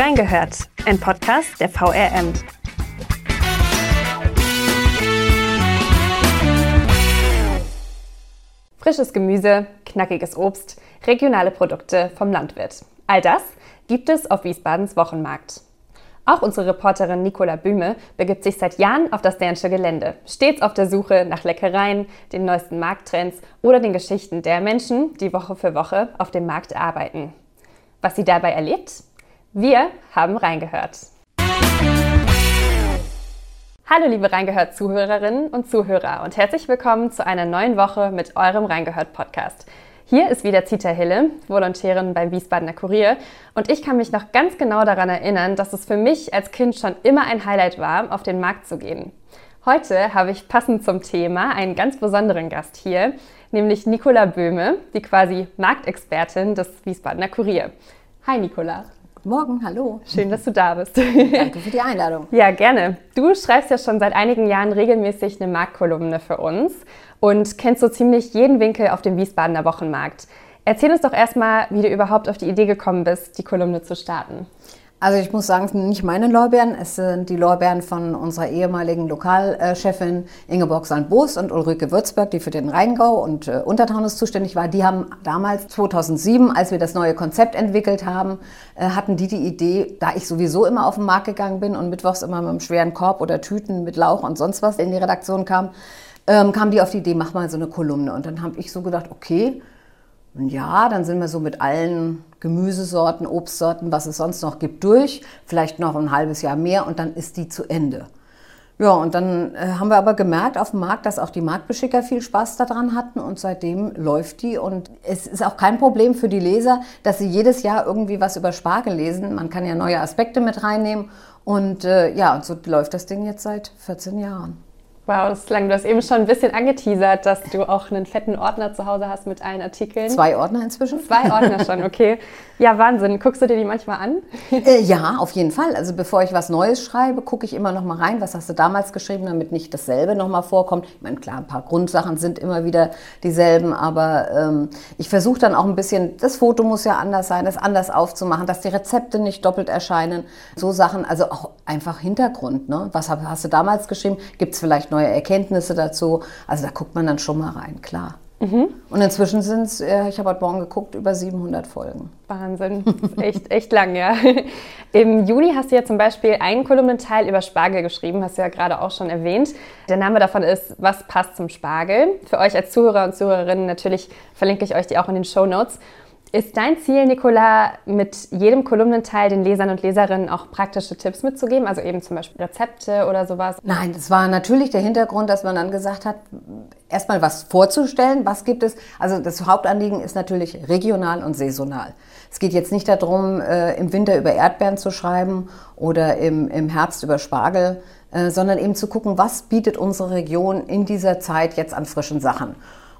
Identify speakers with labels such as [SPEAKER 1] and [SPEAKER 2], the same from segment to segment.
[SPEAKER 1] Reingehört, ein Podcast der VRM. Frisches Gemüse, knackiges Obst, regionale Produkte vom Landwirt. All das gibt es auf Wiesbadens Wochenmarkt. Auch unsere Reporterin Nicola Bühme begibt sich seit Jahren auf das Dernsche Gelände, stets auf der Suche nach Leckereien, den neuesten Markttrends oder den Geschichten der Menschen, die Woche für Woche auf dem Markt arbeiten. Was sie dabei erlebt? Wir haben reingehört. Hallo liebe Reingehört-Zuhörerinnen und Zuhörer und herzlich willkommen zu einer neuen Woche mit eurem Reingehört-Podcast. Hier ist wieder Zita Hille, Volontärin beim Wiesbadener Kurier und ich kann mich noch ganz genau daran erinnern, dass es für mich als Kind schon immer ein Highlight war, auf den Markt zu gehen. Heute habe ich passend zum Thema einen ganz besonderen Gast hier, nämlich Nicola Böhme, die quasi Marktexpertin des Wiesbadener Kurier. Hi Nicola.
[SPEAKER 2] Guten Morgen, hallo.
[SPEAKER 1] Schön, dass du da bist.
[SPEAKER 2] Danke für die Einladung.
[SPEAKER 1] Ja, gerne. Du schreibst ja schon seit einigen Jahren regelmäßig eine Marktkolumne für uns und kennst so ziemlich jeden Winkel auf dem Wiesbadener Wochenmarkt. Erzähl uns doch erstmal, wie du überhaupt auf die Idee gekommen bist, die Kolumne zu starten.
[SPEAKER 2] Also ich muss sagen, es sind nicht meine Lorbeeren, es sind die Lorbeeren von unserer ehemaligen Lokalchefin Ingeborg Sandboos und Ulrike Würzberg, die für den Rheingau und äh, Untertaunus zuständig war. Die haben damals 2007, als wir das neue Konzept entwickelt haben, äh, hatten die die Idee, da ich sowieso immer auf den Markt gegangen bin und mittwochs immer mit einem schweren Korb oder Tüten mit Lauch und sonst was in die Redaktion kam, ähm, kam die auf die Idee, mach mal so eine Kolumne. Und dann habe ich so gedacht, okay, ja, dann sind wir so mit allen Gemüsesorten, Obstsorten, was es sonst noch gibt, durch. Vielleicht noch ein halbes Jahr mehr und dann ist die zu Ende. Ja, und dann äh, haben wir aber gemerkt auf dem Markt, dass auch die Marktbeschicker viel Spaß daran hatten und seitdem läuft die. Und es ist auch kein Problem für die Leser, dass sie jedes Jahr irgendwie was über Spargel lesen. Man kann ja neue Aspekte mit reinnehmen. Und äh, ja, und so läuft das Ding jetzt seit 14 Jahren.
[SPEAKER 1] Wow, das ist lang. Du hast eben schon ein bisschen angeteasert, dass du auch einen fetten Ordner zu Hause hast mit allen Artikeln.
[SPEAKER 2] Zwei Ordner inzwischen?
[SPEAKER 1] Zwei Ordner schon, okay. Ja, Wahnsinn. Guckst du dir die manchmal an?
[SPEAKER 2] Äh, ja, auf jeden Fall. Also bevor ich was Neues schreibe, gucke ich immer noch mal rein, was hast du damals geschrieben, damit nicht dasselbe noch mal vorkommt. Ich meine, klar, ein paar Grundsachen sind immer wieder dieselben, aber ähm, ich versuche dann auch ein bisschen, das Foto muss ja anders sein, das anders aufzumachen, dass die Rezepte nicht doppelt erscheinen. So Sachen, also auch einfach Hintergrund. Ne? Was hast du damals geschrieben? Gibt es vielleicht neue Erkenntnisse dazu? Also da guckt man dann schon mal rein, klar. Mhm. Und inzwischen sind es, äh, ich habe heute Morgen geguckt, über 700 Folgen.
[SPEAKER 1] Wahnsinn, echt, echt lang, ja. Im Juni hast du ja zum Beispiel einen Kolumnenteil über Spargel geschrieben, hast du ja gerade auch schon erwähnt. Der Name davon ist Was passt zum Spargel? Für euch als Zuhörer und Zuhörerinnen natürlich verlinke ich euch die auch in den Show Notes. Ist dein Ziel, Nicola, mit jedem Kolumnenteil den Lesern und Leserinnen auch praktische Tipps mitzugeben? Also eben zum Beispiel Rezepte oder sowas?
[SPEAKER 2] Nein, das war natürlich der Hintergrund, dass man dann gesagt hat, erstmal was vorzustellen, was gibt es. Also das Hauptanliegen ist natürlich regional und saisonal. Es geht jetzt nicht darum, äh, im Winter über Erdbeeren zu schreiben oder im, im Herbst über Spargel, äh, sondern eben zu gucken, was bietet unsere Region in dieser Zeit jetzt an frischen Sachen.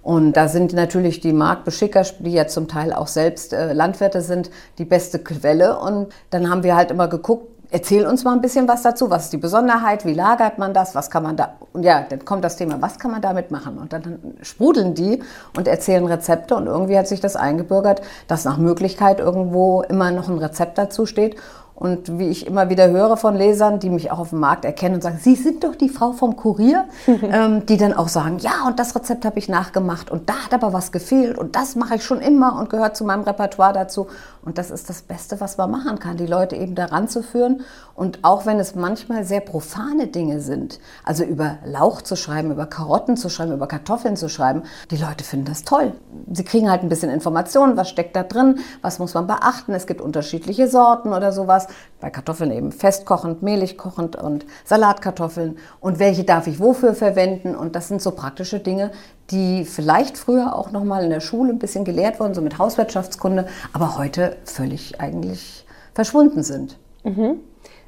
[SPEAKER 2] Und da sind natürlich die Marktbeschicker, die ja zum Teil auch selbst äh, Landwirte sind, die beste Quelle. Und dann haben wir halt immer geguckt, erzähl uns mal ein bisschen was dazu. Was ist die Besonderheit? Wie lagert man das? Was kann man da? Und ja, dann kommt das Thema, was kann man damit machen? Und dann sprudeln die und erzählen Rezepte. Und irgendwie hat sich das eingebürgert, dass nach Möglichkeit irgendwo immer noch ein Rezept dazu steht. Und wie ich immer wieder höre von Lesern, die mich auch auf dem Markt erkennen und sagen, Sie sind doch die Frau vom Kurier, ähm, die dann auch sagen, ja, und das Rezept habe ich nachgemacht und da hat aber was gefehlt und das mache ich schon immer und gehört zu meinem Repertoire dazu. Und das ist das Beste, was man machen kann, die Leute eben daran zu führen. Und auch wenn es manchmal sehr profane Dinge sind, also über Lauch zu schreiben, über Karotten zu schreiben, über Kartoffeln zu schreiben, die Leute finden das toll. Sie kriegen halt ein bisschen Informationen, was steckt da drin, was muss man beachten. Es gibt unterschiedliche Sorten oder sowas. Bei Kartoffeln eben festkochend, mehlig kochend und Salatkartoffeln. Und welche darf ich wofür verwenden? Und das sind so praktische Dinge, die vielleicht früher auch noch mal in der Schule ein bisschen gelehrt wurden, so mit Hauswirtschaftskunde, aber heute völlig eigentlich verschwunden sind.
[SPEAKER 1] Mhm.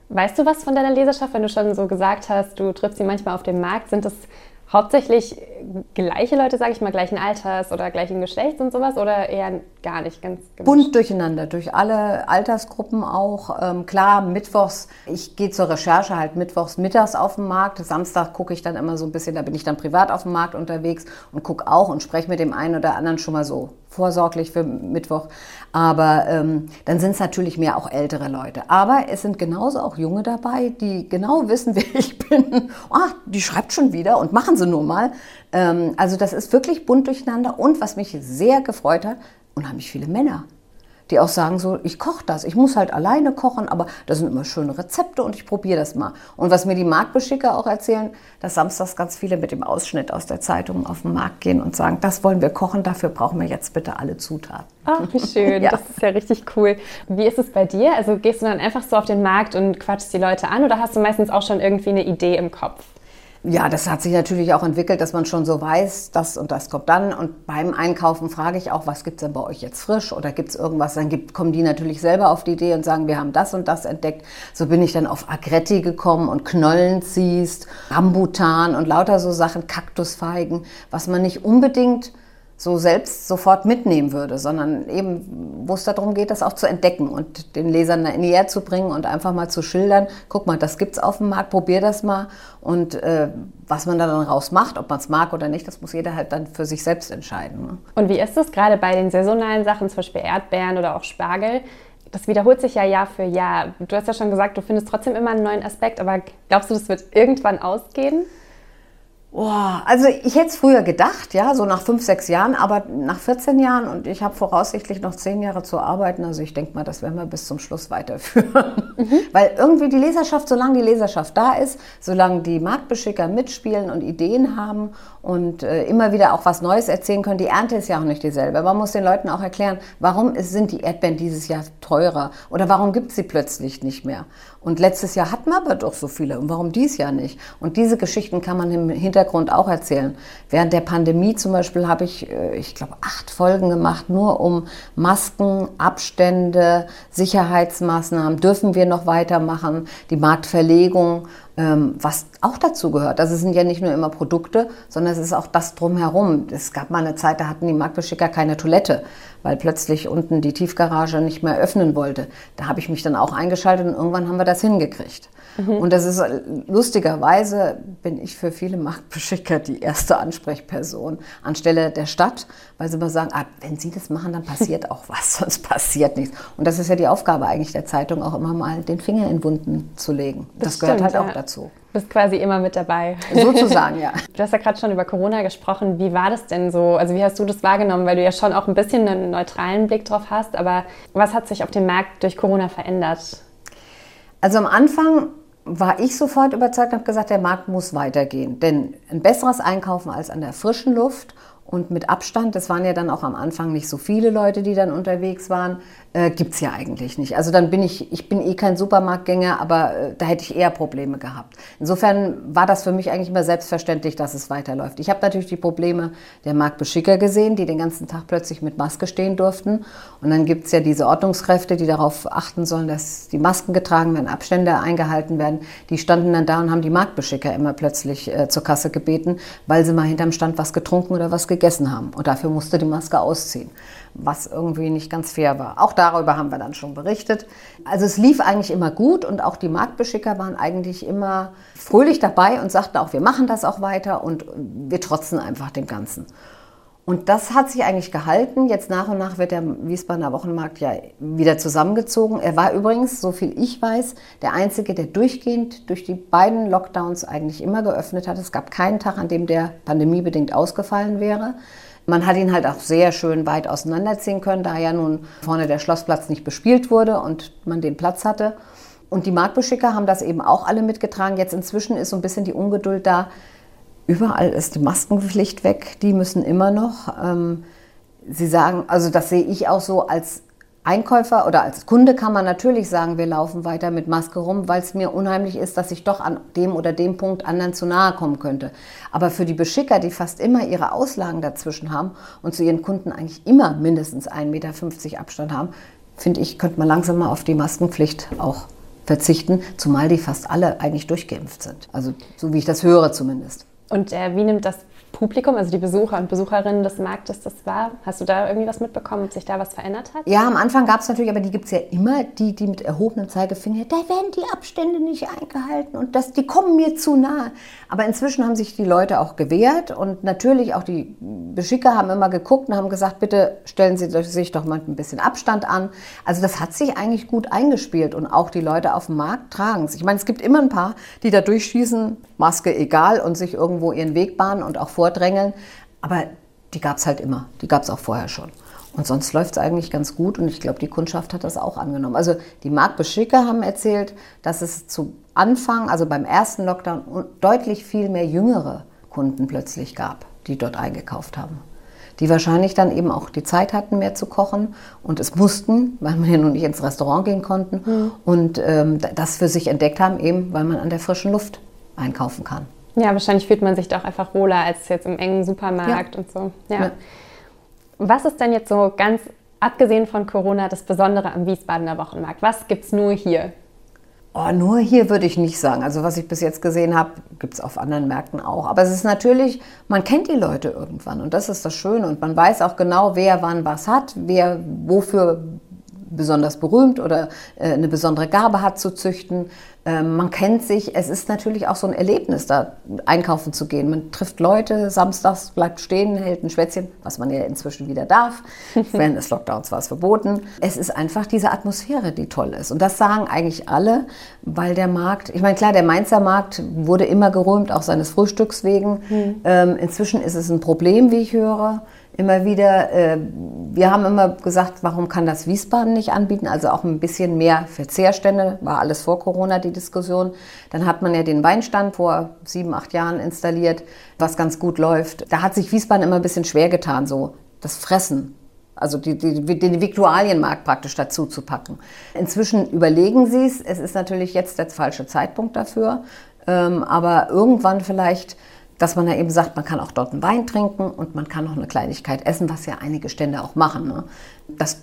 [SPEAKER 1] Weißt du was von deiner Leserschaft, wenn du schon so gesagt hast, du triffst sie manchmal auf dem Markt? Sind das hauptsächlich gleiche Leute, sage ich mal, gleichen Alters oder gleichen Geschlechts und sowas oder eher gar nicht ganz
[SPEAKER 2] gemischt? Bunt durcheinander, durch alle Altersgruppen auch. Ähm, klar, mittwochs, ich gehe zur Recherche halt mittwochs mittags auf den Markt. Samstag gucke ich dann immer so ein bisschen, da bin ich dann privat auf dem Markt unterwegs und gucke auch und spreche mit dem einen oder anderen schon mal so vorsorglich für Mittwoch. Aber ähm, dann sind es natürlich mehr auch ältere Leute. Aber es sind genauso auch Junge dabei, die genau wissen, wer ich bin. Ah, die schreibt schon wieder und machen sie nur mal. Ähm, also das ist wirklich bunt durcheinander. Und was mich sehr gefreut hat, unheimlich viele Männer die auch sagen so, ich koche das, ich muss halt alleine kochen, aber das sind immer schöne Rezepte und ich probiere das mal. Und was mir die Marktbeschicker auch erzählen, dass samstags ganz viele mit dem Ausschnitt aus der Zeitung auf den Markt gehen und sagen, das wollen wir kochen, dafür brauchen wir jetzt bitte alle Zutaten.
[SPEAKER 1] Ach, wie schön, ja. das ist ja richtig cool. Wie ist es bei dir? Also gehst du dann einfach so auf den Markt und quatschst die Leute an oder hast du meistens auch schon irgendwie eine Idee im Kopf?
[SPEAKER 2] Ja, das hat sich natürlich auch entwickelt, dass man schon so weiß, das und das kommt dann. Und beim Einkaufen frage ich auch, was gibt es denn bei euch jetzt frisch oder gibt es irgendwas? Dann gibt, kommen die natürlich selber auf die Idee und sagen, wir haben das und das entdeckt. So bin ich dann auf Agretti gekommen und Knollenziest, Rambutan und lauter so Sachen, Kaktusfeigen, was man nicht unbedingt so selbst sofort mitnehmen würde, sondern eben, wo es darum geht, das auch zu entdecken und den Lesern näher zu bringen und einfach mal zu schildern, guck mal, das gibt's auf dem Markt, probier das mal und äh, was man da dann raus macht, ob man es mag oder nicht, das muss jeder halt dann für sich selbst entscheiden. Ne?
[SPEAKER 1] Und wie ist es gerade bei den saisonalen Sachen, zum Beispiel Erdbeeren oder auch Spargel? Das wiederholt sich ja Jahr für Jahr. Du hast ja schon gesagt, du findest trotzdem immer einen neuen Aspekt, aber glaubst du, das wird irgendwann ausgehen?
[SPEAKER 2] Boah, also ich hätte es früher gedacht, ja, so nach fünf, sechs Jahren, aber nach 14 Jahren und ich habe voraussichtlich noch zehn Jahre zu arbeiten, also ich denke mal, das werden wir bis zum Schluss weiterführen. Mhm. Weil irgendwie die Leserschaft, solange die Leserschaft da ist, solange die Marktbeschicker mitspielen und Ideen haben und äh, immer wieder auch was Neues erzählen können, die Ernte ist ja auch nicht dieselbe. Man muss den Leuten auch erklären, warum sind die Erdbeeren dieses Jahr teurer oder warum gibt es sie plötzlich nicht mehr. Und letztes Jahr hatten wir aber doch so viele. Und warum dies Jahr nicht? Und diese Geschichten kann man im Hintergrund auch erzählen. Während der Pandemie zum Beispiel habe ich, äh, ich glaube, acht Folgen gemacht, nur um Masken, Abstände, Sicherheitsmaßnahmen. Dürfen wir noch weitermachen? Die Marktverlegung was auch dazu gehört. Also es sind ja nicht nur immer Produkte, sondern es ist auch das drumherum. Es gab mal eine Zeit, da hatten die Marktbeschicker keine Toilette weil plötzlich unten die Tiefgarage nicht mehr öffnen wollte. Da habe ich mich dann auch eingeschaltet und irgendwann haben wir das hingekriegt. Mhm. Und das ist lustigerweise bin ich für viele Marktbeschicker die erste Ansprechperson anstelle der Stadt, weil sie immer sagen, ah, wenn Sie das machen, dann passiert auch was, sonst passiert nichts. Und das ist ja die Aufgabe eigentlich der Zeitung, auch immer mal den Finger in Wunden zu legen. Das, das gehört halt ja. auch dazu.
[SPEAKER 1] Du bist quasi immer mit dabei.
[SPEAKER 2] Sozusagen, ja.
[SPEAKER 1] Du hast ja gerade schon über Corona gesprochen. Wie war das denn so? Also wie hast du das wahrgenommen? Weil du ja schon auch ein bisschen einen neutralen Blick drauf hast. Aber was hat sich auf dem Markt durch Corona verändert?
[SPEAKER 2] Also am Anfang war ich sofort überzeugt und habe gesagt, der Markt muss weitergehen. Denn ein besseres Einkaufen als an der frischen Luft und mit Abstand, das waren ja dann auch am Anfang nicht so viele Leute, die dann unterwegs waren, äh, gibt es ja eigentlich nicht. Also dann bin ich, ich bin eh kein Supermarktgänger, aber äh, da hätte ich eher Probleme gehabt. Insofern war das für mich eigentlich immer selbstverständlich, dass es weiterläuft. Ich habe natürlich die Probleme der Marktbeschicker gesehen, die den ganzen Tag plötzlich mit Maske stehen durften. Und dann gibt es ja diese Ordnungskräfte, die darauf achten sollen, dass die Masken getragen werden, Abstände eingehalten werden. Die standen dann da und haben die Marktbeschicker immer plötzlich äh, zur Kasse gebeten, weil sie mal hinterm Stand was getrunken oder was gegessen haben. Und dafür musste die Maske ausziehen was irgendwie nicht ganz fair war. Auch darüber haben wir dann schon berichtet. Also es lief eigentlich immer gut und auch die Marktbeschicker waren eigentlich immer fröhlich dabei und sagten auch, wir machen das auch weiter und wir trotzen einfach dem Ganzen. Und das hat sich eigentlich gehalten. Jetzt nach und nach wird der Wiesbadener Wochenmarkt ja wieder zusammengezogen. Er war übrigens, so viel ich weiß, der einzige, der durchgehend durch die beiden Lockdowns eigentlich immer geöffnet hat. Es gab keinen Tag, an dem der pandemiebedingt ausgefallen wäre. Man hat ihn halt auch sehr schön weit auseinanderziehen können, da ja nun vorne der Schlossplatz nicht bespielt wurde und man den Platz hatte. Und die Marktbeschicker haben das eben auch alle mitgetragen. Jetzt inzwischen ist so ein bisschen die Ungeduld da. Überall ist die Maskenpflicht weg. Die müssen immer noch. Ähm, Sie sagen, also das sehe ich auch so als Einkäufer oder als Kunde kann man natürlich sagen, wir laufen weiter mit Maske rum, weil es mir unheimlich ist, dass ich doch an dem oder dem Punkt anderen zu nahe kommen könnte. Aber für die Beschicker, die fast immer ihre Auslagen dazwischen haben und zu ihren Kunden eigentlich immer mindestens 1,50 Meter Abstand haben, finde ich, könnte man langsam mal auf die Maskenpflicht auch verzichten, zumal die fast alle eigentlich durchgeimpft sind. Also so wie ich das höre zumindest.
[SPEAKER 1] Und äh, wie nimmt das Publikum, also die Besucher und Besucherinnen des Marktes das war? Hast du da irgendwie was mitbekommen, ob sich da was verändert hat?
[SPEAKER 2] Ja, am Anfang gab es natürlich, aber die gibt es ja immer, die, die mit erhobenem Zeigefinger, da werden die Abstände nicht eingehalten und das, die kommen mir zu nahe. Aber inzwischen haben sich die Leute auch gewehrt und natürlich auch die Beschicker haben immer geguckt und haben gesagt, bitte stellen Sie sich doch mal ein bisschen Abstand an. Also das hat sich eigentlich gut eingespielt und auch die Leute auf dem Markt tragen es. Ich meine, es gibt immer ein paar, die da durchschießen, Maske egal und sich irgendwo ihren Weg bahnen und auch vordrängeln. Aber die gab es halt immer. Die gab es auch vorher schon. Und sonst läuft es eigentlich ganz gut und ich glaube, die Kundschaft hat das auch angenommen. Also die Marktbeschicker haben erzählt, dass es zu Anfang, also beim ersten Lockdown, deutlich viel mehr jüngere Kunden plötzlich gab, die dort eingekauft haben. Die wahrscheinlich dann eben auch die Zeit hatten, mehr zu kochen und es mussten, weil man ja noch nicht ins Restaurant gehen konnten mhm. und ähm, das für sich entdeckt haben, eben weil man an der frischen Luft einkaufen kann.
[SPEAKER 1] Ja, wahrscheinlich fühlt man sich doch einfach wohler als jetzt im engen Supermarkt ja. und so. Ja. ja. Was ist denn jetzt so ganz abgesehen von Corona das Besondere am Wiesbadener Wochenmarkt? Was gibt es nur hier?
[SPEAKER 2] Oh, nur hier würde ich nicht sagen. Also was ich bis jetzt gesehen habe, gibt es auf anderen Märkten auch. Aber es ist natürlich, man kennt die Leute irgendwann und das ist das Schöne. Und man weiß auch genau, wer wann was hat, wer wofür besonders berühmt oder äh, eine besondere Gabe hat zu züchten. Ähm, man kennt sich. Es ist natürlich auch so ein Erlebnis, da einkaufen zu gehen. Man trifft Leute, samstags bleibt stehen, hält ein Schwätzchen, was man ja inzwischen wieder darf. Während des Lockdowns war es verboten. Es ist einfach diese Atmosphäre, die toll ist. Und das sagen eigentlich alle, weil der Markt, ich meine, klar, der Mainzer Markt wurde immer gerühmt, auch seines Frühstücks wegen. Mhm. Ähm, inzwischen ist es ein Problem, wie ich höre immer wieder, äh, wir haben immer gesagt, warum kann das Wiesbaden nicht anbieten? Also auch ein bisschen mehr Verzehrstände, war alles vor Corona die Diskussion. Dann hat man ja den Weinstand vor sieben, acht Jahren installiert, was ganz gut läuft. Da hat sich Wiesbaden immer ein bisschen schwer getan, so das Fressen. Also die, die, den Viktualienmarkt praktisch dazu zu packen. Inzwischen überlegen sie es. Es ist natürlich jetzt der falsche Zeitpunkt dafür. Ähm, aber irgendwann vielleicht dass man da eben sagt, man kann auch dort einen Wein trinken und man kann noch eine Kleinigkeit essen, was ja einige Stände auch machen. Ne? Das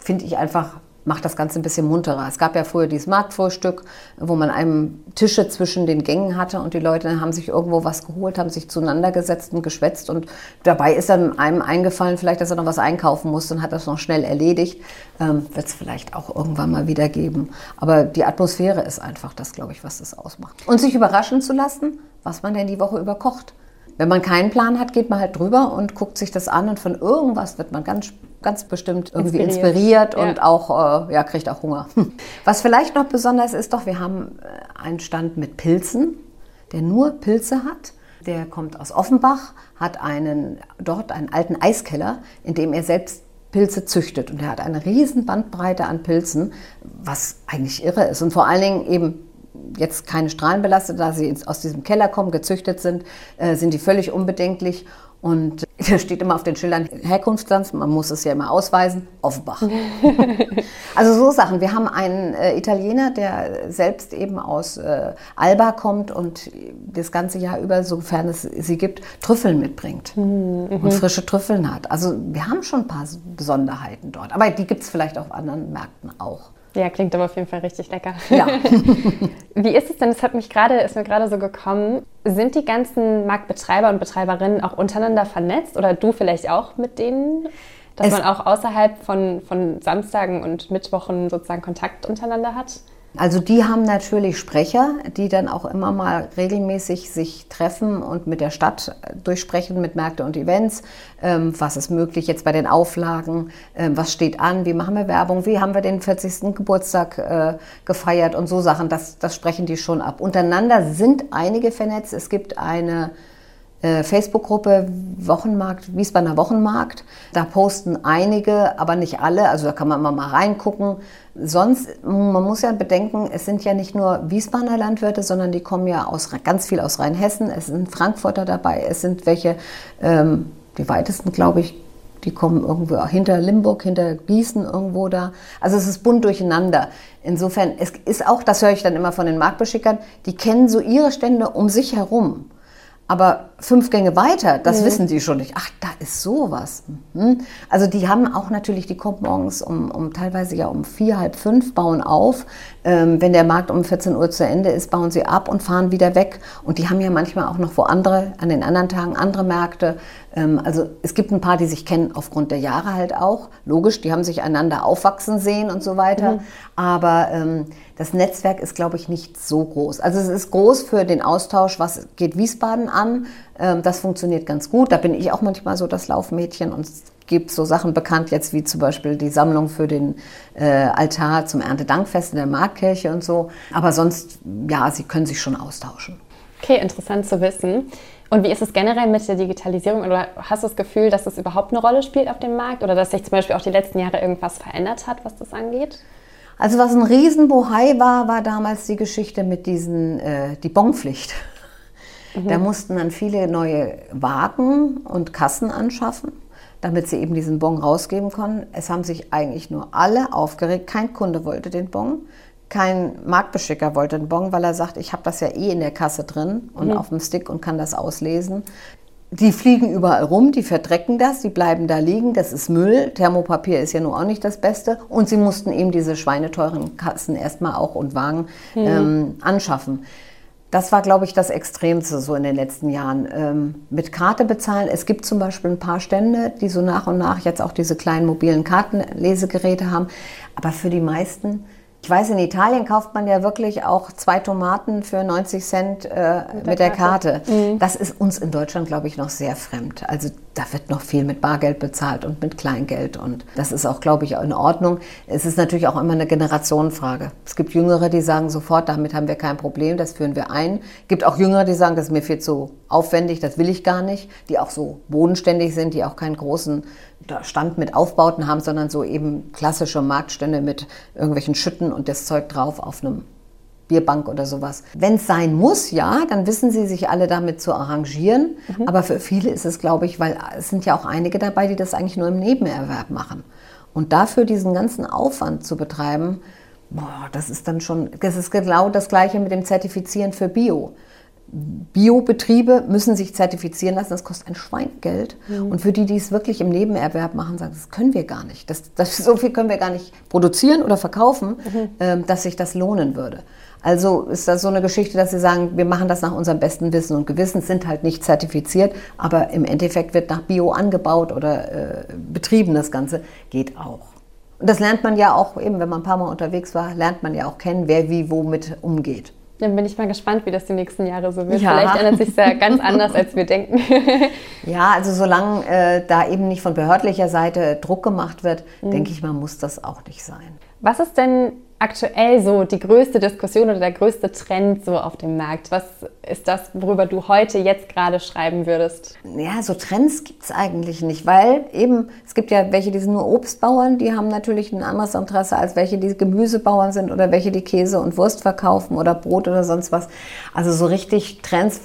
[SPEAKER 2] finde ich einfach, macht das Ganze ein bisschen munterer. Es gab ja früher dieses Marktfrühstück, wo man einem Tische zwischen den Gängen hatte und die Leute haben sich irgendwo was geholt, haben sich zueinander gesetzt und geschwätzt und dabei ist dann einem eingefallen, vielleicht, dass er noch was einkaufen muss und hat das noch schnell erledigt. Ähm, Wird es vielleicht auch irgendwann mal wieder geben. Aber die Atmosphäre ist einfach das, glaube ich, was das ausmacht. Und sich überraschen zu lassen, was man denn die Woche über kocht. Wenn man keinen Plan hat, geht man halt drüber und guckt sich das an und von irgendwas wird man ganz, ganz bestimmt irgendwie inspiriert, inspiriert und ja. auch, äh, ja, kriegt auch Hunger. Was vielleicht noch besonders ist, doch, wir haben äh, einen Stand mit Pilzen, der nur Pilze hat. Der kommt aus Offenbach, hat einen, dort einen alten Eiskeller, in dem er selbst Pilze züchtet. Und er hat eine riesen Bandbreite an Pilzen, was eigentlich irre ist. Und vor allen Dingen eben jetzt keine strahlenbelastet, da sie aus diesem Keller kommen, gezüchtet sind, äh, sind die völlig unbedenklich. Und da steht immer auf den Schildern Herkunftsland, man muss es ja immer ausweisen, Offenbach. also so Sachen. Wir haben einen äh, Italiener, der selbst eben aus äh, Alba kommt und das ganze Jahr über, sofern es sie gibt, Trüffeln mitbringt mhm. und frische Trüffeln hat. Also wir haben schon ein paar Besonderheiten dort. Aber die gibt es vielleicht auf anderen Märkten auch.
[SPEAKER 1] Ja, klingt aber auf jeden Fall richtig lecker. Ja. Wie ist es denn? Das hat mich gerade, ist mir gerade so gekommen. Sind die ganzen Marktbetreiber und Betreiberinnen auch untereinander vernetzt oder du vielleicht auch mit denen? Dass es man auch außerhalb von, von Samstagen und Mittwochen sozusagen Kontakt untereinander hat?
[SPEAKER 2] Also die haben natürlich Sprecher, die dann auch immer mal regelmäßig sich treffen und mit der Stadt durchsprechen, mit Märkte und Events. Ähm, was ist möglich jetzt bei den Auflagen? Ähm, was steht an? Wie machen wir Werbung? Wie haben wir den 40. Geburtstag äh, gefeiert? Und so Sachen, das, das sprechen die schon ab. Untereinander sind einige vernetzt. Es gibt eine äh, Facebook-Gruppe Wochenmarkt, Wiesbadener Wochenmarkt. Da posten einige, aber nicht alle. Also da kann man immer mal reingucken. Sonst, man muss ja bedenken, es sind ja nicht nur Wiesbadener Landwirte, sondern die kommen ja aus, ganz viel aus Rheinhessen. Es sind Frankfurter dabei. Es sind welche, ähm, die weitesten, glaube ich, die kommen irgendwo hinter Limburg, hinter Gießen irgendwo da. Also es ist bunt durcheinander. Insofern, es ist auch, das höre ich dann immer von den Marktbeschickern, die kennen so ihre Stände um sich herum. Aber fünf Gänge weiter, das mhm. wissen die schon nicht. Ach, da ist sowas. Mhm. Also die haben auch natürlich, die kommen morgens um, um teilweise ja um vier, halb fünf, bauen auf. Ähm, wenn der Markt um 14 Uhr zu Ende ist, bauen sie ab und fahren wieder weg. Und die haben ja manchmal auch noch wo andere, an den anderen Tagen andere Märkte. Ähm, also es gibt ein paar, die sich kennen aufgrund der Jahre halt auch. Logisch, die haben sich einander aufwachsen sehen und so weiter. Mhm. Aber ähm, das Netzwerk ist, glaube ich, nicht so groß. Also es ist groß für den Austausch, was geht Wiesbaden an. Ähm, das funktioniert ganz gut. Da bin ich auch manchmal so das Laufmädchen und gibt so Sachen bekannt, jetzt wie zum Beispiel die Sammlung für den äh, Altar zum Erntedankfest in der Marktkirche und so. Aber sonst, ja, sie können sich schon austauschen.
[SPEAKER 1] Okay, interessant zu wissen. Und wie ist es generell mit der Digitalisierung? Oder hast du das Gefühl, dass das überhaupt eine Rolle spielt auf dem Markt? Oder dass sich zum Beispiel auch die letzten Jahre irgendwas verändert hat, was das angeht?
[SPEAKER 2] Also was ein Riesenbohai war, war damals die Geschichte mit diesen, äh, die Bonpflicht. Mhm. Da mussten dann viele neue Wagen und Kassen anschaffen, damit sie eben diesen Bon rausgeben konnten. Es haben sich eigentlich nur alle aufgeregt. Kein Kunde wollte den Bon. Kein Marktbeschicker wollte den Bon, weil er sagt, ich habe das ja eh in der Kasse drin und mhm. auf dem Stick und kann das auslesen. Die fliegen überall rum, die verdrecken das, die bleiben da liegen, das ist Müll. Thermopapier ist ja nun auch nicht das Beste. Und sie mussten eben diese schweineteuren Kassen erstmal auch und Wagen mhm. ähm, anschaffen. Das war, glaube ich, das Extremste so in den letzten Jahren. Ähm, mit Karte bezahlen. Es gibt zum Beispiel ein paar Stände, die so nach und nach jetzt auch diese kleinen mobilen Kartenlesegeräte haben. Aber für die meisten ich weiß, in Italien kauft man ja wirklich auch zwei Tomaten für 90 Cent äh, mit, mit, der Karte. Karte. Mhm. Das ist uns in Deutschland, glaube ich, noch sehr fremd. Also da wird noch viel mit Bargeld bezahlt und mit Kleingeld. Und das ist auch, glaube ich, in Ordnung. Es ist natürlich auch immer eine Generationenfrage. Es gibt Jüngere, die sagen sofort, damit haben wir kein Problem, das führen wir ein. Es gibt auch Jüngere, die sagen, das ist mir viel zu aufwendig, das will ich gar nicht. Die auch so bodenständig sind, die auch keinen großen Stand mit Aufbauten haben, sondern so eben klassische Marktstände mit irgendwelchen Schütten und das Zeug drauf auf einem Bierbank oder sowas. Wenn es sein muss, ja, dann wissen sie sich alle damit zu arrangieren. Mhm. Aber für viele ist es, glaube ich, weil es sind ja auch einige dabei, die das eigentlich nur im Nebenerwerb machen. Und dafür diesen ganzen Aufwand zu betreiben, boah, das ist dann schon, das ist genau das Gleiche mit dem Zertifizieren für Bio. Biobetriebe müssen sich zertifizieren lassen, das kostet ein Schweingeld. Mhm. Und für die, die es wirklich im Nebenerwerb machen, sagen, das können wir gar nicht. Das, das, so viel können wir gar nicht produzieren oder verkaufen, mhm. ähm, dass sich das lohnen würde. Also ist das so eine Geschichte, dass sie sagen, wir machen das nach unserem besten Wissen und Gewissen, sind halt nicht zertifiziert, aber im Endeffekt wird nach Bio angebaut oder äh, betrieben das Ganze, geht auch. Und das lernt man ja auch eben, wenn man ein paar Mal unterwegs war, lernt man ja auch kennen, wer wie womit umgeht.
[SPEAKER 1] Dann bin ich mal gespannt, wie das die nächsten Jahre so wird. Ja. Vielleicht ändert sich ja ganz anders, als wir denken.
[SPEAKER 2] ja, also solange äh, da eben nicht von behördlicher Seite Druck gemacht wird, mhm. denke ich mal, muss das auch nicht sein.
[SPEAKER 1] Was ist denn aktuell so die größte Diskussion oder der größte Trend so auf dem Markt? Was ist das, worüber du heute jetzt gerade schreiben würdest?
[SPEAKER 2] Ja, so Trends gibt es eigentlich nicht, weil eben, es gibt ja welche, die sind nur Obstbauern, die haben natürlich ein anderes Interesse als welche, die Gemüsebauern sind oder welche, die Käse und Wurst verkaufen oder Brot oder sonst was. Also so richtig Trends.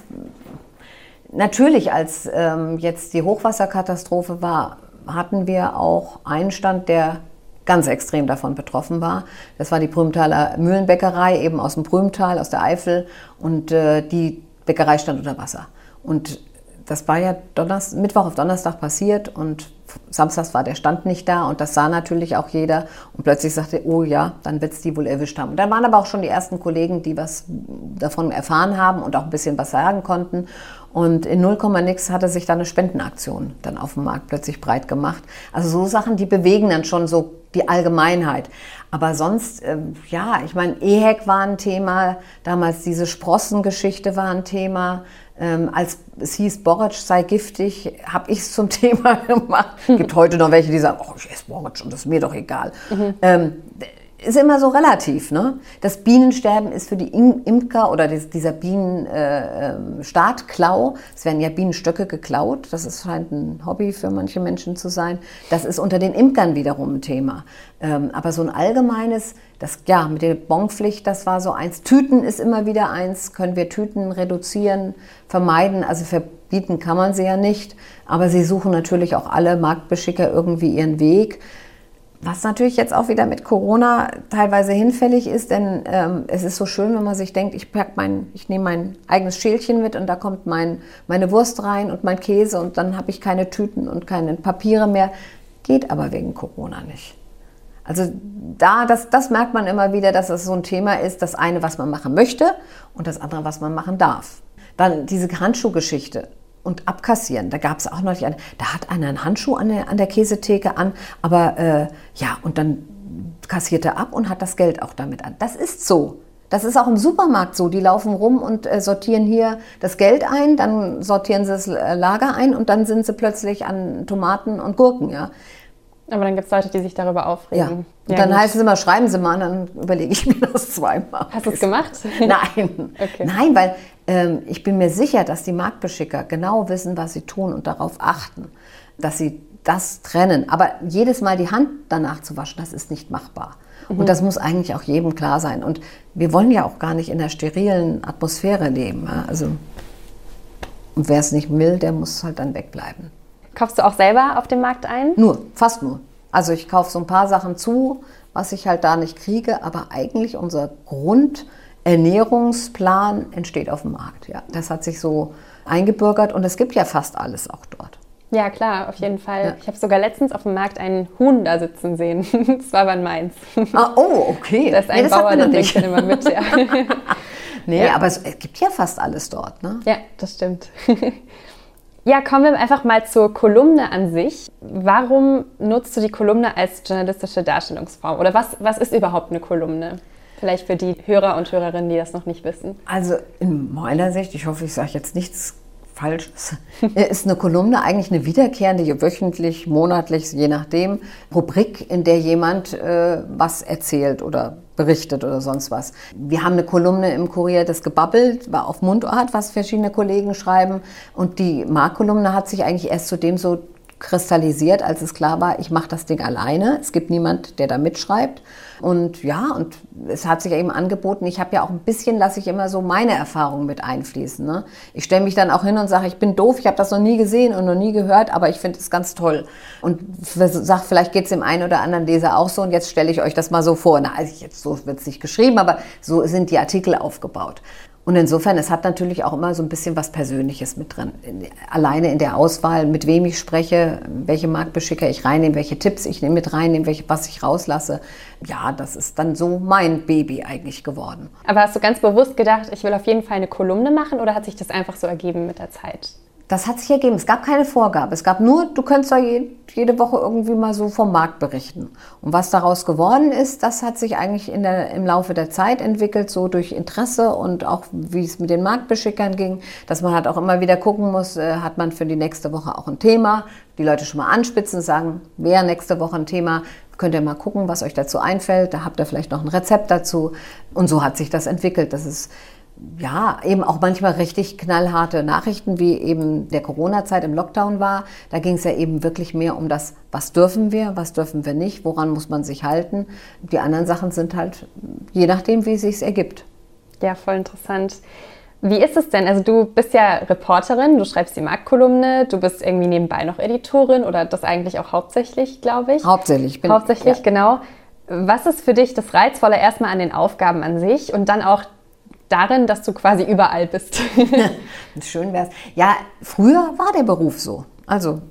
[SPEAKER 2] Natürlich, als ähm, jetzt die Hochwasserkatastrophe war, hatten wir auch einen Stand, der ganz extrem davon betroffen war. Das war die Prümtaler Mühlenbäckerei, eben aus dem Prümtal, aus der Eifel. Und äh, die Bäckerei stand unter Wasser. Und das war ja Donnerstag, Mittwoch auf Donnerstag passiert und samstags war der Stand nicht da und das sah natürlich auch jeder und plötzlich sagte, oh ja, dann wird es die wohl erwischt haben. Und dann waren aber auch schon die ersten Kollegen, die was davon erfahren haben und auch ein bisschen was sagen konnten. Und in 0, nix hatte sich da eine Spendenaktion dann auf dem Markt plötzlich breit gemacht. Also so Sachen, die bewegen dann schon so die Allgemeinheit. Aber sonst, äh, ja, ich meine, EHEC war ein Thema, damals diese Sprossengeschichte war ein Thema. Ähm, als es hieß, Borage sei giftig, habe ich es zum Thema gemacht. Es gibt heute noch welche, die sagen, oh, ich esse Borage und das ist mir doch egal. Mhm. Ähm, ist immer so relativ. Ne? Das Bienensterben ist für die Imker oder dieser Bienenstartklau, äh, ähm, es werden ja Bienenstöcke geklaut, das ist, scheint ein Hobby für manche Menschen zu sein, das ist unter den Imkern wiederum ein Thema. Ähm, aber so ein allgemeines, das, ja, mit der Bonpflicht, das war so eins. Tüten ist immer wieder eins, können wir Tüten reduzieren, vermeiden, also verbieten kann man sie ja nicht, aber sie suchen natürlich auch alle Marktbeschicker irgendwie ihren Weg Was natürlich jetzt auch wieder mit Corona teilweise hinfällig ist, denn ähm, es ist so schön, wenn man sich denkt, ich, ich nehme mein eigenes Schälchen mit und da kommt mein, meine Wurst rein und mein Käse und dann habe ich keine Tüten und keine Papiere mehr. Geht aber wegen Corona nicht. Also da, das, das merkt man immer wieder, dass es so ein Thema ist, das eine, was man machen möchte und das andere, was man machen darf. Dann diese Handschuhgeschichte und abkassieren. Da gab es auch noch eine, da hat einer einen Handschuh an der, an der Käsetheke an, aber äh, ja, und dann kassiert er ab und hat das Geld auch damit an. Das ist so. Das ist auch im Supermarkt so. Die laufen rum und äh, sortieren hier das Geld ein, dann sortieren sie das Lager ein und dann sind sie plötzlich an Tomaten und Gurken. Ja.
[SPEAKER 1] Aber dann gibt es Leute, die sich darüber aufregen.
[SPEAKER 2] Ja. Und ja, dann gut. heißt es immer, schreiben Sie mal, dann überlege ich mir das zweimal.
[SPEAKER 1] Hast du es gemacht?
[SPEAKER 2] Nein. Okay. Nein, weil ähm, ich bin mir sicher, dass die Marktbeschicker genau wissen, was sie tun und darauf achten, dass sie das trennen. Aber jedes Mal die Hand danach zu waschen, das ist nicht machbar. Mhm. Und das muss eigentlich auch jedem klar sein. Und wir wollen ja auch gar nicht in der sterilen Atmosphäre leben. Also, und wer es nicht will, der muss halt dann wegbleiben.
[SPEAKER 1] Kaufst du auch selber auf dem Markt ein?
[SPEAKER 2] Nur, fast nur. Also ich kaufe so ein paar Sachen zu, was ich halt da nicht kriege, aber eigentlich unser Grundernährungsplan entsteht auf dem Markt. Ja, das hat sich so eingebürgert und es gibt ja fast alles auch dort.
[SPEAKER 1] Ja, klar, auf jeden Fall. Ja. Ich habe sogar letztens auf dem Markt einen Huhn da sitzen sehen. das war aber in Mainz.
[SPEAKER 2] Ah, oh, okay.
[SPEAKER 1] Das ist ein nee, das Bauer, der bringt dann immer mit. Ja.
[SPEAKER 2] nee, ja. aber es gibt ja fast alles dort, ne?
[SPEAKER 1] Ja, das stimmt. Ja, kommen wir einfach mal zur Kolumne an sich. Warum nutzt du die Kolumne als journalistische Darstellungsform? Oder was, was ist überhaupt eine Kolumne? Vielleicht für die Hörer und Hörerinnen, die das noch nicht wissen.
[SPEAKER 2] Also in meiner Sicht, ich hoffe, ich sage jetzt nichts Falsches, ist eine Kolumne eigentlich eine wiederkehrende, wöchentlich, monatlich, je nachdem, Rubrik, in der jemand äh, was erzählt oder berichtet oder sonst was. Wir haben eine Kolumne im Kurier, das gebabbelt, war auf Mundart, was verschiedene Kollegen schreiben. Und die Marktkolumne hat sich eigentlich erst zu dem so kristallisiert, als es klar war, ich mache das Ding alleine. Es gibt niemand, der da mitschreibt. Und ja, und es hat sich eben angeboten, ich habe ja auch ein bisschen, lasse ich immer so meine Erfahrungen mit einfließen. Ne? Ich stelle mich dann auch hin und sage, ich bin doof, ich habe das noch nie gesehen und noch nie gehört, aber ich finde es ganz toll. Und sage, vielleicht geht es dem einen oder anderen Leser auch so und jetzt stelle ich euch das mal so vor. Na, also jetzt so wird es nicht geschrieben, aber so sind die Artikel aufgebaut. Und insofern, es hat natürlich auch immer so ein bisschen was Persönliches mit drin. Alleine in der Auswahl, mit wem ich spreche, welche Marktbeschicker ich reinnehme, welche Tipps ich mit reinnehme, welche, was ich rauslasse. Ja, das ist dann so mein Baby eigentlich geworden.
[SPEAKER 1] Aber hast du ganz bewusst gedacht, ich will auf jeden Fall eine Kolumne machen oder hat sich das einfach so ergeben mit der Zeit?
[SPEAKER 2] Das hat sich ergeben. Es gab keine Vorgabe. Es gab nur, du könntest da jede Woche irgendwie mal so vom Markt berichten. Und was daraus geworden ist, das hat sich eigentlich der, im Laufe der Zeit entwickelt, so durch Interesse und auch wie es mit den Marktbeschickern ging, dass man halt auch immer wieder gucken muss, äh, hat man für die nächste Woche auch ein Thema. Die Leute schon mal anspitzen, sagen, wer nächste Woche ein Thema, könnt ihr mal gucken, was euch dazu einfällt. Da habt ihr vielleicht noch ein Rezept dazu. Und so hat sich das entwickelt. Das ist ja, eben auch manchmal richtig knallharte Nachrichten, wie eben der Corona-Zeit im Lockdown war. Da ging es ja eben wirklich mehr um das, was dürfen wir, was dürfen wir nicht, woran muss man sich halten. Die anderen Sachen sind halt je nachdem, wie es sich ergibt.
[SPEAKER 1] Ja, voll interessant. Wie ist es denn? Also du bist ja Reporterin, du schreibst die Marktkolumne, du bist irgendwie nebenbei noch Editorin oder das eigentlich auch hauptsächlich, glaube ich.
[SPEAKER 2] Hauptsächlich.
[SPEAKER 1] Bin, hauptsächlich, ja. genau. Was ist für dich das Reizvolle erstmal an den Aufgaben an sich und dann auch darin, dass du quasi überall bist.
[SPEAKER 2] Schön wär's. Ja, früher war der Beruf so. Also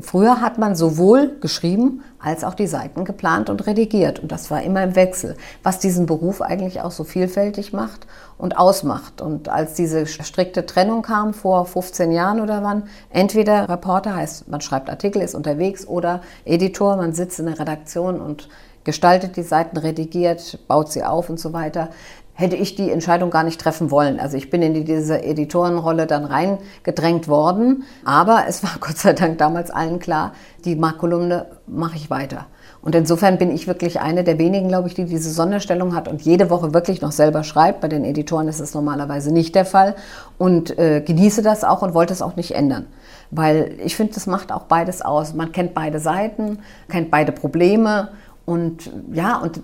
[SPEAKER 2] früher hat man sowohl geschrieben als auch die Seiten geplant und redigiert. Und das war immer im Wechsel, was diesen Beruf eigentlich auch so vielfältig macht und ausmacht. Und als diese strikte Trennung kam vor 15 Jahren oder wann, entweder Reporter heißt, man schreibt Artikel, ist unterwegs, oder Editor, man sitzt in der Redaktion und gestaltet die Seiten, redigiert, baut sie auf und so weiter hätte ich die Entscheidung gar nicht treffen wollen. Also ich bin in diese Editorenrolle dann reingedrängt worden, aber es war Gott sei Dank damals allen klar, die Marktkolumne mache ich weiter. Und insofern bin ich wirklich eine der wenigen, glaube ich, die diese Sonderstellung hat und jede Woche wirklich noch selber schreibt. Bei den Editoren ist es normalerweise nicht der Fall und äh, genieße das auch und wollte es auch nicht ändern. Weil ich finde, das macht auch beides aus. Man kennt beide Seiten, kennt beide Probleme und ja, und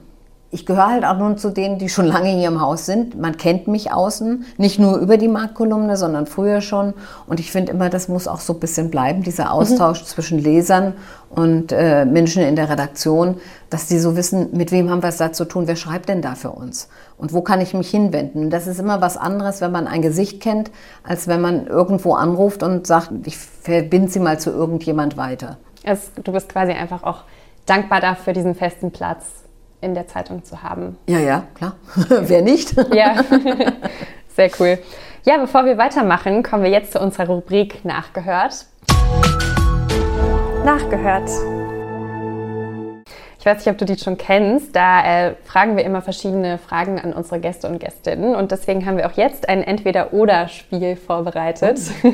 [SPEAKER 2] ich gehöre halt auch nun zu denen, die schon lange hier im Haus sind. Man kennt mich außen, nicht nur über die Marktkolumne, sondern früher schon. Und ich finde immer, das muss auch so ein bisschen bleiben, dieser Austausch mhm. zwischen Lesern und äh, Menschen in der Redaktion, dass die so wissen, mit wem haben wir es da zu tun, wer schreibt denn da für uns und wo kann ich mich hinwenden. Und das ist immer was anderes, wenn man ein Gesicht kennt, als wenn man irgendwo anruft und sagt, ich verbinde sie mal zu irgendjemand weiter.
[SPEAKER 1] Es, du bist quasi einfach auch dankbar dafür, diesen festen Platz in der Zeitung zu haben.
[SPEAKER 2] Ja, ja, klar. Wer nicht?
[SPEAKER 1] ja, sehr cool. Ja, bevor wir weitermachen, kommen wir jetzt zu unserer Rubrik Nachgehört. Nachgehört. Ich weiß nicht, ob du die schon kennst. Da äh, fragen wir immer verschiedene Fragen an unsere Gäste und Gästinnen. Und deswegen haben wir auch jetzt ein Entweder-Oder-Spiel vorbereitet. Oh.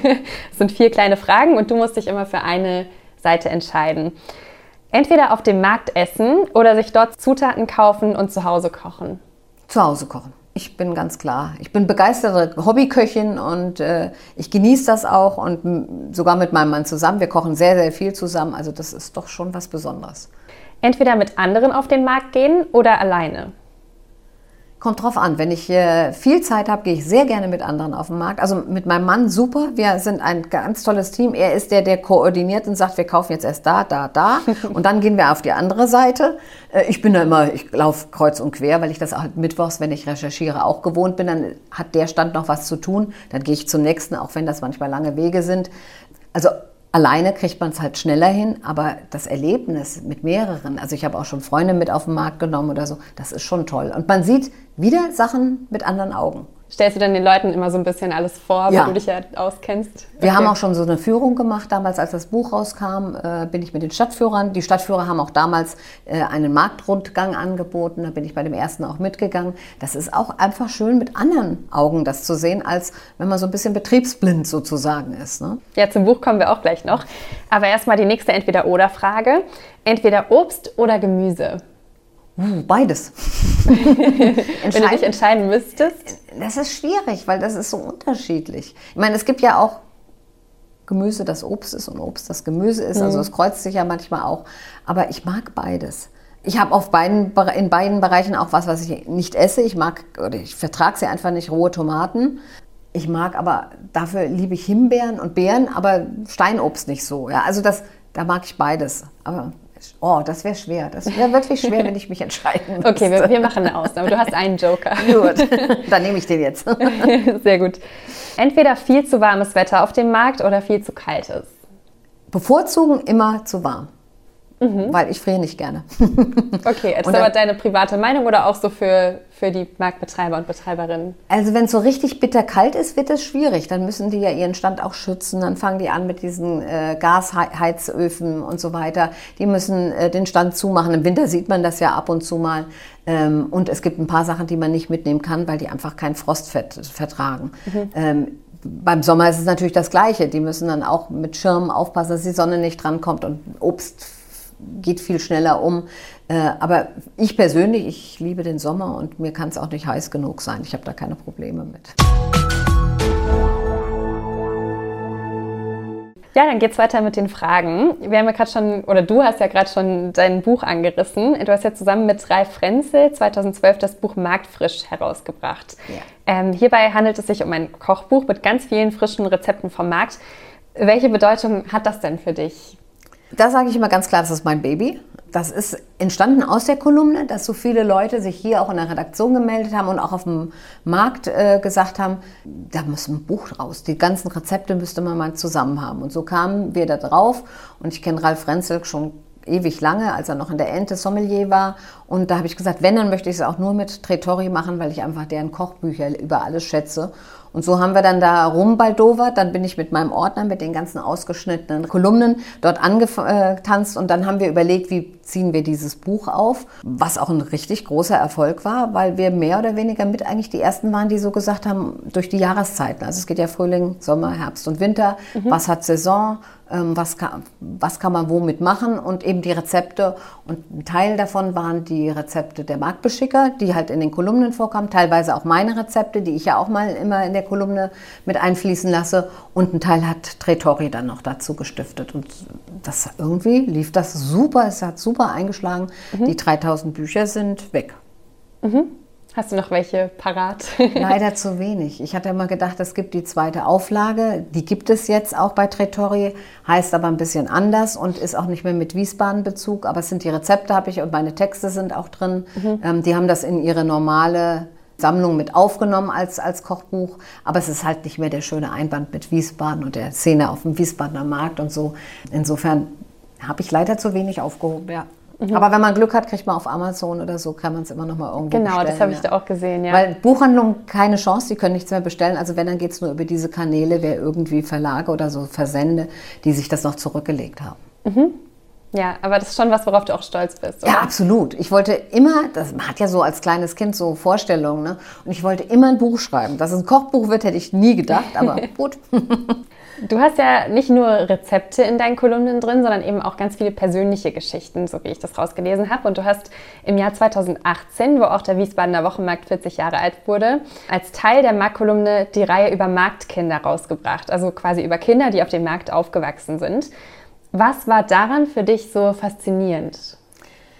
[SPEAKER 1] es sind vier kleine Fragen und du musst dich immer für eine Seite entscheiden. Entweder auf dem Markt essen oder sich dort Zutaten kaufen und zu Hause kochen.
[SPEAKER 2] Zu Hause kochen. Ich bin ganz klar. Ich bin begeisterte Hobbyköchin und äh, ich genieße das auch und sogar mit meinem Mann zusammen. Wir kochen sehr, sehr viel zusammen. Also das ist doch schon was Besonderes.
[SPEAKER 1] Entweder mit anderen auf den Markt gehen oder alleine.
[SPEAKER 2] Kommt drauf an. Wenn ich äh, viel Zeit habe, gehe ich sehr gerne mit anderen auf den Markt. Also mit meinem Mann super. Wir sind ein ganz tolles Team. Er ist der, der koordiniert und sagt, wir kaufen jetzt erst da, da, da. Und dann gehen wir auf die andere Seite. Äh, ich bin da immer, ich laufe kreuz und quer, weil ich das halt mittwochs, wenn ich recherchiere, auch gewohnt bin. Dann hat der Stand noch was zu tun. Dann gehe ich zum nächsten, auch wenn das manchmal lange Wege sind. Also Alleine kriegt man es halt schneller hin, aber das Erlebnis mit mehreren, also ich habe auch schon Freunde mit auf den Markt genommen oder so, das ist schon toll. Und man sieht wieder Sachen mit anderen Augen.
[SPEAKER 1] Stellst du dann den Leuten immer so ein bisschen alles vor, ja. weil du dich ja auskennst?
[SPEAKER 2] Wir okay. haben auch schon so eine Führung gemacht. Damals, als das Buch rauskam, äh, bin ich mit den Stadtführern. Die Stadtführer haben auch damals äh, einen Marktrundgang angeboten. Da bin ich bei dem ersten auch mitgegangen. Das ist auch einfach schön, mit anderen Augen das zu sehen, als wenn man so ein bisschen betriebsblind sozusagen ist. Ne?
[SPEAKER 1] Ja, zum Buch kommen wir auch gleich noch. Aber erstmal die nächste Entweder-Oder-Frage. Entweder Obst oder Gemüse?
[SPEAKER 2] Uh, beides.
[SPEAKER 1] Wenn du dich entscheiden müsstest?
[SPEAKER 2] Das ist schwierig, weil das ist so unterschiedlich. Ich meine, es gibt ja auch Gemüse, das Obst ist und Obst, das Gemüse ist. Also mhm. Es kreuzt sich ja manchmal auch. Aber ich mag beides. Ich habe auf beiden, in beiden Bereichen auch was, was ich nicht esse. Ich mag, oder ich vertrage sie einfach nicht, rohe Tomaten. Ich mag aber, dafür liebe ich Himbeeren und Beeren, aber Steinobst nicht so. Ja, also das, da mag ich beides. Aber Oh, das wäre schwer. Das wäre wirklich schwer, wenn ich mich entscheiden müsste.
[SPEAKER 1] Okay, wir, wir, machen eine Ausnahme. Du hast einen Joker.
[SPEAKER 2] Gut, dann nehme ich den jetzt.
[SPEAKER 1] Sehr gut. Entweder viel zu warmes Wetter auf dem Markt oder viel zu kaltes.
[SPEAKER 2] Bevorzugen immer zu warm. Mhm. Weil ich friere nicht gerne.
[SPEAKER 1] okay, ist aber deine private Meinung oder auch so für, für die Marktbetreiber und Betreiberinnen?
[SPEAKER 2] Also wenn es so richtig bitterkalt ist, wird es schwierig. Dann müssen die ja ihren Stand auch schützen. Dann fangen die an mit diesen äh, Gasheizöfen und so weiter. Die müssen äh, den Stand zumachen. Im Winter sieht man das ja ab und zu mal. Ähm, und es gibt ein paar Sachen, die man nicht mitnehmen kann, weil die einfach kein Frostfett vertragen. Mhm. Ähm, beim Sommer ist es natürlich das Gleiche. Die müssen dann auch mit Schirmen aufpassen, dass die Sonne nicht drankommt und Obst geht viel schneller um. Äh, aber ich persönlich, ich liebe den Sommer und mir kann es auch nicht heiß genug sein. Ich habe da keine Probleme mit.
[SPEAKER 1] Ja, dann geht's weiter mit den Fragen. Wir haben ja gerade schon, oder du hast ja gerade schon dein Buch angerissen. Du hast ja zusammen mit Ralf Frenzel 2012 das Buch Marktfrisch herausgebracht. Ja. Ähm, hierbei handelt es sich um ein Kochbuch mit ganz vielen frischen Rezepten vom Markt. Welche Bedeutung hat das denn für dich?
[SPEAKER 2] Da sage ich immer ganz klar, das ist mein Baby. Das ist entstanden aus der Kolumne, dass so viele Leute sich hier auch in der Redaktion gemeldet haben und auch auf dem Markt äh, gesagt haben, da muss ein Buch raus. Die ganzen Rezepte müsste man mal zusammen haben. Und so kamen wir da drauf. Und ich kenne Ralf Renzel schon ewig lange, als er noch in der Ente Sommelier war. Und da habe ich gesagt, wenn, dann möchte ich es auch nur mit Tretori machen, weil ich einfach deren Kochbücher über alles schätze. Und so haben wir dann da rumbaldowert. Dann bin ich mit meinem Ordner, mit den ganzen ausgeschnittenen Kolumnen dort angetanzt. Und dann haben wir überlegt, wie ziehen wir dieses Buch auf, was auch ein richtig großer Erfolg war, weil wir mehr oder weniger mit eigentlich die ersten waren, die so gesagt haben, durch die Jahreszeiten. Also es geht ja Frühling, Sommer, Herbst und Winter. Mhm. Was hat Saison? Ähm, was kann, was kann man womit machen und eben die Rezepte. Und ein Teil davon waren die Rezepte der Marktbeschicker, die halt in den Kolumnen vorkamen, teilweise auch meine Rezepte, die ich ja auch mal immer in der Kolumne mit einfließen lasse. Und ein Teil hat Tretori dann noch dazu gestiftet. Und das irgendwie lief das super, es hat super eingeschlagen. Mhm. Die 3000 Bücher sind weg.
[SPEAKER 1] Mhm. Hast du noch welche parat?
[SPEAKER 2] Leider zu wenig. Ich hatte immer gedacht, es gibt die zweite Auflage. Die gibt es jetzt auch bei Trettori, heißt aber ein bisschen anders und ist auch nicht mehr mit Wiesbaden-Bezug. Aber es sind die Rezepte, habe ich und meine Texte sind auch drin. Mhm. Ähm, die haben das in ihre normale Sammlung mit aufgenommen als, als Kochbuch. Aber es ist halt nicht mehr der schöne Einband mit Wiesbaden und der Szene auf dem Wiesbadener Markt und so. Insofern habe ich leider zu wenig aufgehoben, ja. Mhm. Aber wenn man Glück hat, kriegt man auf Amazon oder so, kann man es immer noch mal irgendwo
[SPEAKER 1] genau,
[SPEAKER 2] bestellen.
[SPEAKER 1] Genau, das habe ich da auch gesehen, ja.
[SPEAKER 2] Weil Buchhandlungen keine Chance, die können nichts mehr bestellen. Also wenn, dann geht es nur über diese Kanäle, wer irgendwie Verlage oder so Versende, die sich das noch zurückgelegt haben.
[SPEAKER 1] Mhm. Ja, aber das ist schon was, worauf du auch stolz bist.
[SPEAKER 2] Oder? Ja, absolut. Ich wollte immer, das man hat ja so als kleines Kind so Vorstellungen, ne? Und ich wollte immer ein Buch schreiben. Dass es ein Kochbuch wird, hätte ich nie gedacht, aber gut.
[SPEAKER 1] Du hast ja nicht nur Rezepte in deinen Kolumnen drin, sondern eben auch ganz viele persönliche Geschichten, so wie ich das rausgelesen habe. Und du hast im Jahr 2018, wo auch der Wiesbadener Wochenmarkt 40 Jahre alt wurde, als Teil der Marktkolumne die Reihe über Marktkinder rausgebracht. Also quasi über Kinder, die auf dem Markt aufgewachsen sind. Was war daran für dich so faszinierend?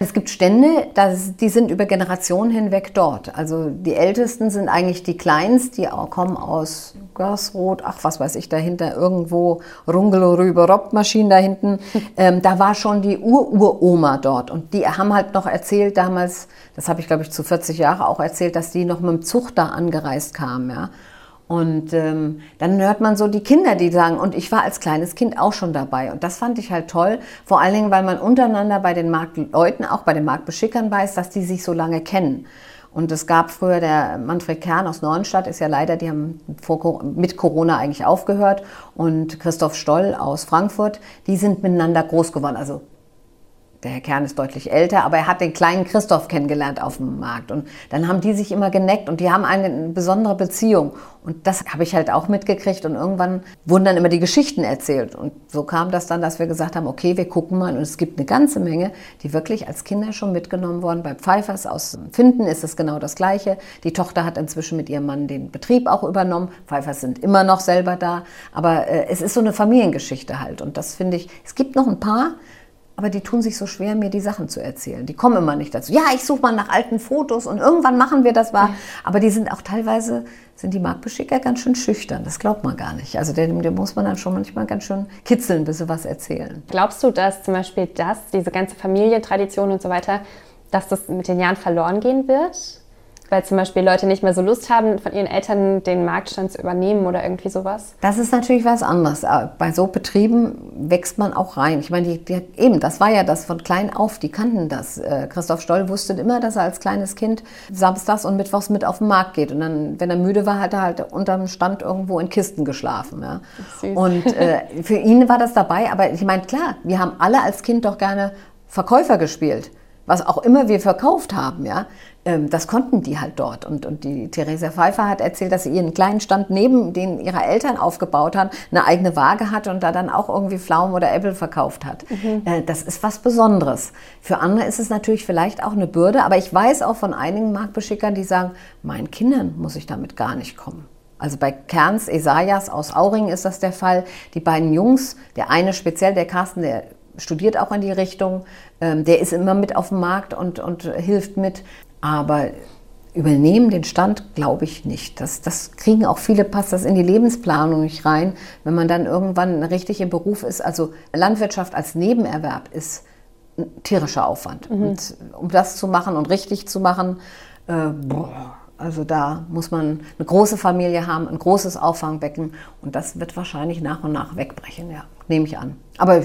[SPEAKER 2] Es gibt Stände, das, die sind über Generationen hinweg dort. Also die Ältesten sind eigentlich die Kleinst, die auch kommen aus Görsroth, ach was weiß ich, dahinter irgendwo Rungelo rüber Robbmaschinen da hinten. Ähm, da war schon die Ur-Uroma dort und die haben halt noch erzählt damals, das habe ich glaube ich zu 40 Jahren auch erzählt, dass die noch mit dem Zug da angereist kamen. Ja. Und ähm, dann hört man so die Kinder, die sagen, und ich war als kleines Kind auch schon dabei. Und das fand ich halt toll, vor allen Dingen, weil man untereinander bei den Marktleuten, auch bei den Marktbeschickern weiß, dass die sich so lange kennen. Und es gab früher der Manfred Kern aus Neuenstadt, ist ja leider, die haben vor, mit Corona eigentlich aufgehört. Und Christoph Stoll aus Frankfurt, die sind miteinander groß geworden. Also der Herr Kern ist deutlich älter, aber er hat den kleinen Christoph kennengelernt auf dem Markt. Und dann haben die sich immer geneckt und die haben eine besondere Beziehung. Und das habe ich halt auch mitgekriegt. Und irgendwann wurden dann immer die Geschichten erzählt. Und so kam das dann, dass wir gesagt haben, okay, wir gucken mal. Und es gibt eine ganze Menge, die wirklich als Kinder schon mitgenommen wurden. Bei Pfeifers aus Finden ist es genau das Gleiche. Die Tochter hat inzwischen mit ihrem Mann den Betrieb auch übernommen. Pfeifers sind immer noch selber da. Aber äh, es ist so eine Familiengeschichte halt. Und das finde ich, es gibt noch ein paar, aber die tun sich so schwer, mir die Sachen zu erzählen. Die kommen immer nicht dazu. Ja, ich suche mal nach alten Fotos und irgendwann machen wir das wahr. Aber die sind auch teilweise, sind die Marktbeschicker ganz schön schüchtern. Das glaubt man gar nicht. Also dem, dem muss man dann schon manchmal ganz schön kitzeln, bis sie was erzählen.
[SPEAKER 1] Glaubst du, dass zum Beispiel das, diese ganze Familientradition und so weiter, dass das mit den Jahren verloren gehen wird? Weil zum Beispiel Leute nicht mehr so Lust haben, von ihren Eltern den Marktstand zu übernehmen oder irgendwie sowas?
[SPEAKER 2] Das ist natürlich was anderes. Bei so Betrieben wächst man auch rein. Ich meine, die, die, eben, das war ja das von klein auf, die kannten das. Äh, Christoph Stoll wusste immer, dass er als kleines Kind samstags und mittwochs mit auf den Markt geht. Und dann, wenn er müde war, hat er halt unterm Stand irgendwo in Kisten geschlafen. Ja. Und äh, für ihn war das dabei. Aber ich meine, klar, wir haben alle als Kind doch gerne Verkäufer gespielt was auch immer wir verkauft haben, ja, das konnten die halt dort. Und, und die Theresa Pfeiffer hat erzählt, dass sie ihren kleinen Stand neben den ihrer Eltern aufgebaut hat, eine eigene Waage hatte und da dann auch irgendwie Pflaumen oder Äpfel verkauft hat. Mhm. Äh, das ist was Besonderes. Für andere ist es natürlich vielleicht auch eine Bürde, aber ich weiß auch von einigen Marktbeschickern, die sagen, meinen Kindern muss ich damit gar nicht kommen. Also bei Kerns Esayas aus Auring ist das der Fall. Die beiden Jungs, der eine speziell, der Carsten, der studiert auch in die Richtung. Ähm, der ist immer mit auf dem Markt und, und hilft mit. Aber übernehmen den Stand, glaube ich nicht. Das, das kriegen auch viele, passt das in die Lebensplanung nicht rein, wenn man dann irgendwann richtig im Beruf ist. Also Landwirtschaft als Nebenerwerb ist ein tierischer Aufwand. Mhm. Und um das zu machen und richtig zu machen, äh, boah, also da muss man eine große Familie haben, ein großes Auffangbecken und das wird wahrscheinlich nach und nach wegbrechen, ja, nehme ich an. Aber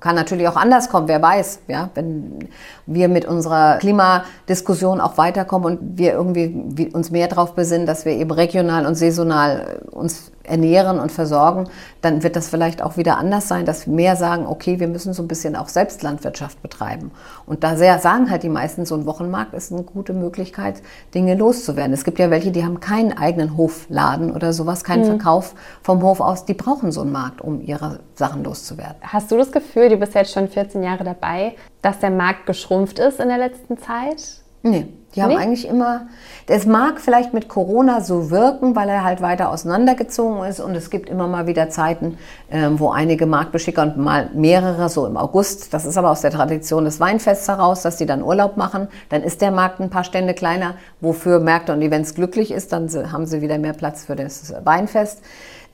[SPEAKER 2] kann natürlich auch anders kommen, wer weiß, ja, wenn wir mit unserer Klimadiskussion auch weiterkommen und wir irgendwie uns mehr darauf besinnen, dass wir eben regional und saisonal uns ernähren und versorgen, dann wird das vielleicht auch wieder anders sein, dass mehr sagen, okay, wir müssen so ein bisschen auch Selbstlandwirtschaft betreiben. Und da sehr, sagen halt die meisten, so ein Wochenmarkt ist eine gute Möglichkeit, Dinge loszuwerden. Es gibt ja welche, die haben keinen eigenen Hofladen oder sowas, keinen mhm. Verkauf vom Hof aus. Die brauchen so einen Markt, um ihre Sachen loszuwerden.
[SPEAKER 1] Hast du das Gefühl, du bist jetzt schon 14 Jahre dabei, dass der Markt geschrumpft ist in der letzten Zeit?
[SPEAKER 2] Nee, die haben
[SPEAKER 1] Nee?
[SPEAKER 2] eigentlich immer, es mag vielleicht mit Corona so wirken, weil er halt weiter auseinandergezogen ist und es gibt immer mal wieder Zeiten, ähm, wo einige Marktbeschicker und mal mehrere, so im August, das ist aber aus der Tradition des Weinfests heraus, dass die dann Urlaub machen, dann ist der Markt ein paar Stände kleiner, wofür Märkte und Events glücklich ist, dann haben sie wieder mehr Platz für das Weinfest.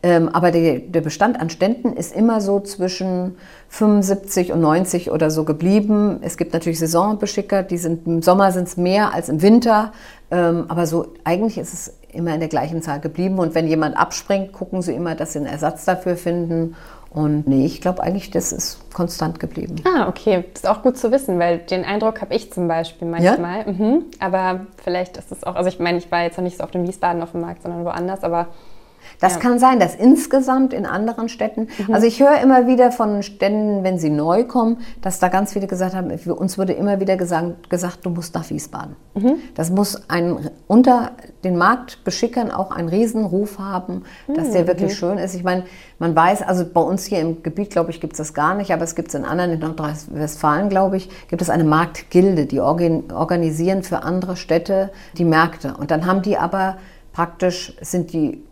[SPEAKER 2] Ähm, aber die, der Bestand an Ständen ist immer so zwischen 75 und 90 oder so geblieben. Es gibt natürlich Saisonbeschicker, die sind im Sommer sind es mehr als im Winter. Ähm, aber so eigentlich ist es immer in der gleichen Zahl geblieben. Und wenn jemand abspringt, gucken sie immer, dass sie einen Ersatz dafür finden. Und nee, ich glaube eigentlich, das ist konstant geblieben.
[SPEAKER 1] Ah, okay. Das ist auch gut zu wissen, weil den Eindruck habe ich zum Beispiel manchmal. Mhm. Aber vielleicht ist es auch, also ich meine, ich war jetzt noch nicht so auf dem Wiesbaden auf dem Markt, sondern woanders, aber
[SPEAKER 2] Das
[SPEAKER 1] Ja.
[SPEAKER 2] kann sein, dass insgesamt in anderen Städten, also ich höre immer wieder von Ständen, wenn sie neu kommen, dass da ganz viele gesagt haben, uns wurde immer wieder gesagt, gesagt du musst nach Wiesbaden. Das muss ein, unter den Marktbeschickern auch einen Riesenruf haben, dass der wirklich schön ist. Ich meine, man weiß, also bei uns hier im Gebiet, glaube ich, gibt es das gar nicht, aber es gibt es in anderen, in Nordrhein-Westfalen, glaube ich, gibt es eine Marktgilde, die organ organisieren für andere Städte die Märkte. Und dann haben die aber praktisch, sind die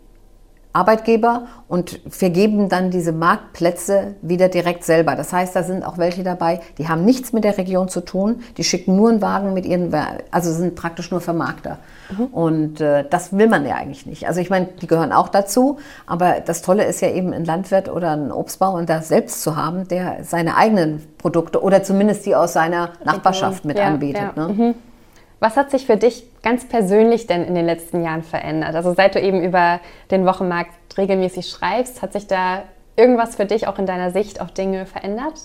[SPEAKER 2] Arbeitgeber und vergeben dann diese Marktplätze wieder direkt selber. Das heißt, da sind auch welche dabei, die haben nichts mit der Region zu tun, die schicken nur einen Wagen mit ihren, also sind praktisch nur Vermarkter. Und äh, das will man ja eigentlich nicht. Also ich meine, die gehören auch dazu, aber das Tolle ist ja eben ein Landwirt oder ein Obstbauer da selbst zu haben, der seine eigenen Produkte oder zumindest die aus seiner Nachbarschaft mit
[SPEAKER 1] Ja,
[SPEAKER 2] anbietet.
[SPEAKER 1] ja.
[SPEAKER 2] Ne?
[SPEAKER 1] Was hat sich für dich ganz persönlich denn in den letzten Jahren verändert? Also seit du eben über den Wochenmarkt regelmäßig schreibst, hat sich da irgendwas für dich auch in deiner Sicht auf Dinge verändert?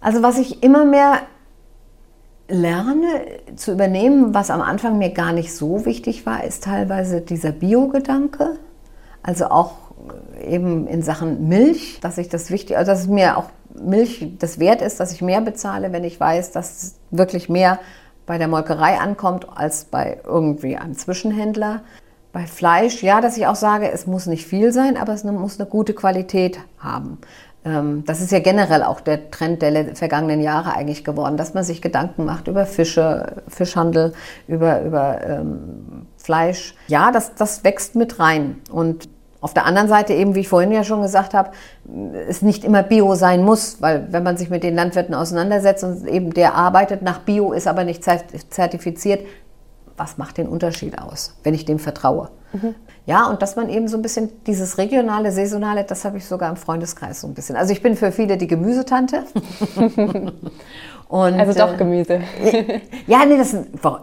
[SPEAKER 2] Also was ich immer mehr lerne zu übernehmen, was am Anfang mir gar nicht so wichtig war, ist teilweise dieser Bio-Gedanke. Also auch eben in Sachen Milch, dass ich das wichtig, also dass mir auch Milch das wert ist, dass ich mehr bezahle, wenn ich weiß, dass wirklich mehr bei der Molkerei ankommt als bei irgendwie einem Zwischenhändler. Bei Fleisch, ja, dass ich auch sage, es muss nicht viel sein, aber es muss eine gute Qualität haben. Ähm, Das ist ja generell auch der Trend der vergangenen Jahre eigentlich geworden, dass man sich Gedanken macht über Fische, Fischhandel, über, über ähm, Fleisch. Ja, das, das wächst mit rein. Und auf der anderen Seite eben, wie ich vorhin ja schon gesagt habe, es nicht immer Bio sein muss, weil wenn man sich mit den Landwirten auseinandersetzt und eben der arbeitet nach Bio, ist aber nicht zert- zertifiziert, was macht den Unterschied aus, wenn ich dem vertraue? Ja, und dass man eben so ein bisschen dieses regionale, saisonale, das habe ich sogar im Freundeskreis so ein bisschen. Also ich bin für viele die Gemüsetante. und,
[SPEAKER 1] Also doch
[SPEAKER 2] äh,
[SPEAKER 1] Gemüse.
[SPEAKER 2] ja, nee, das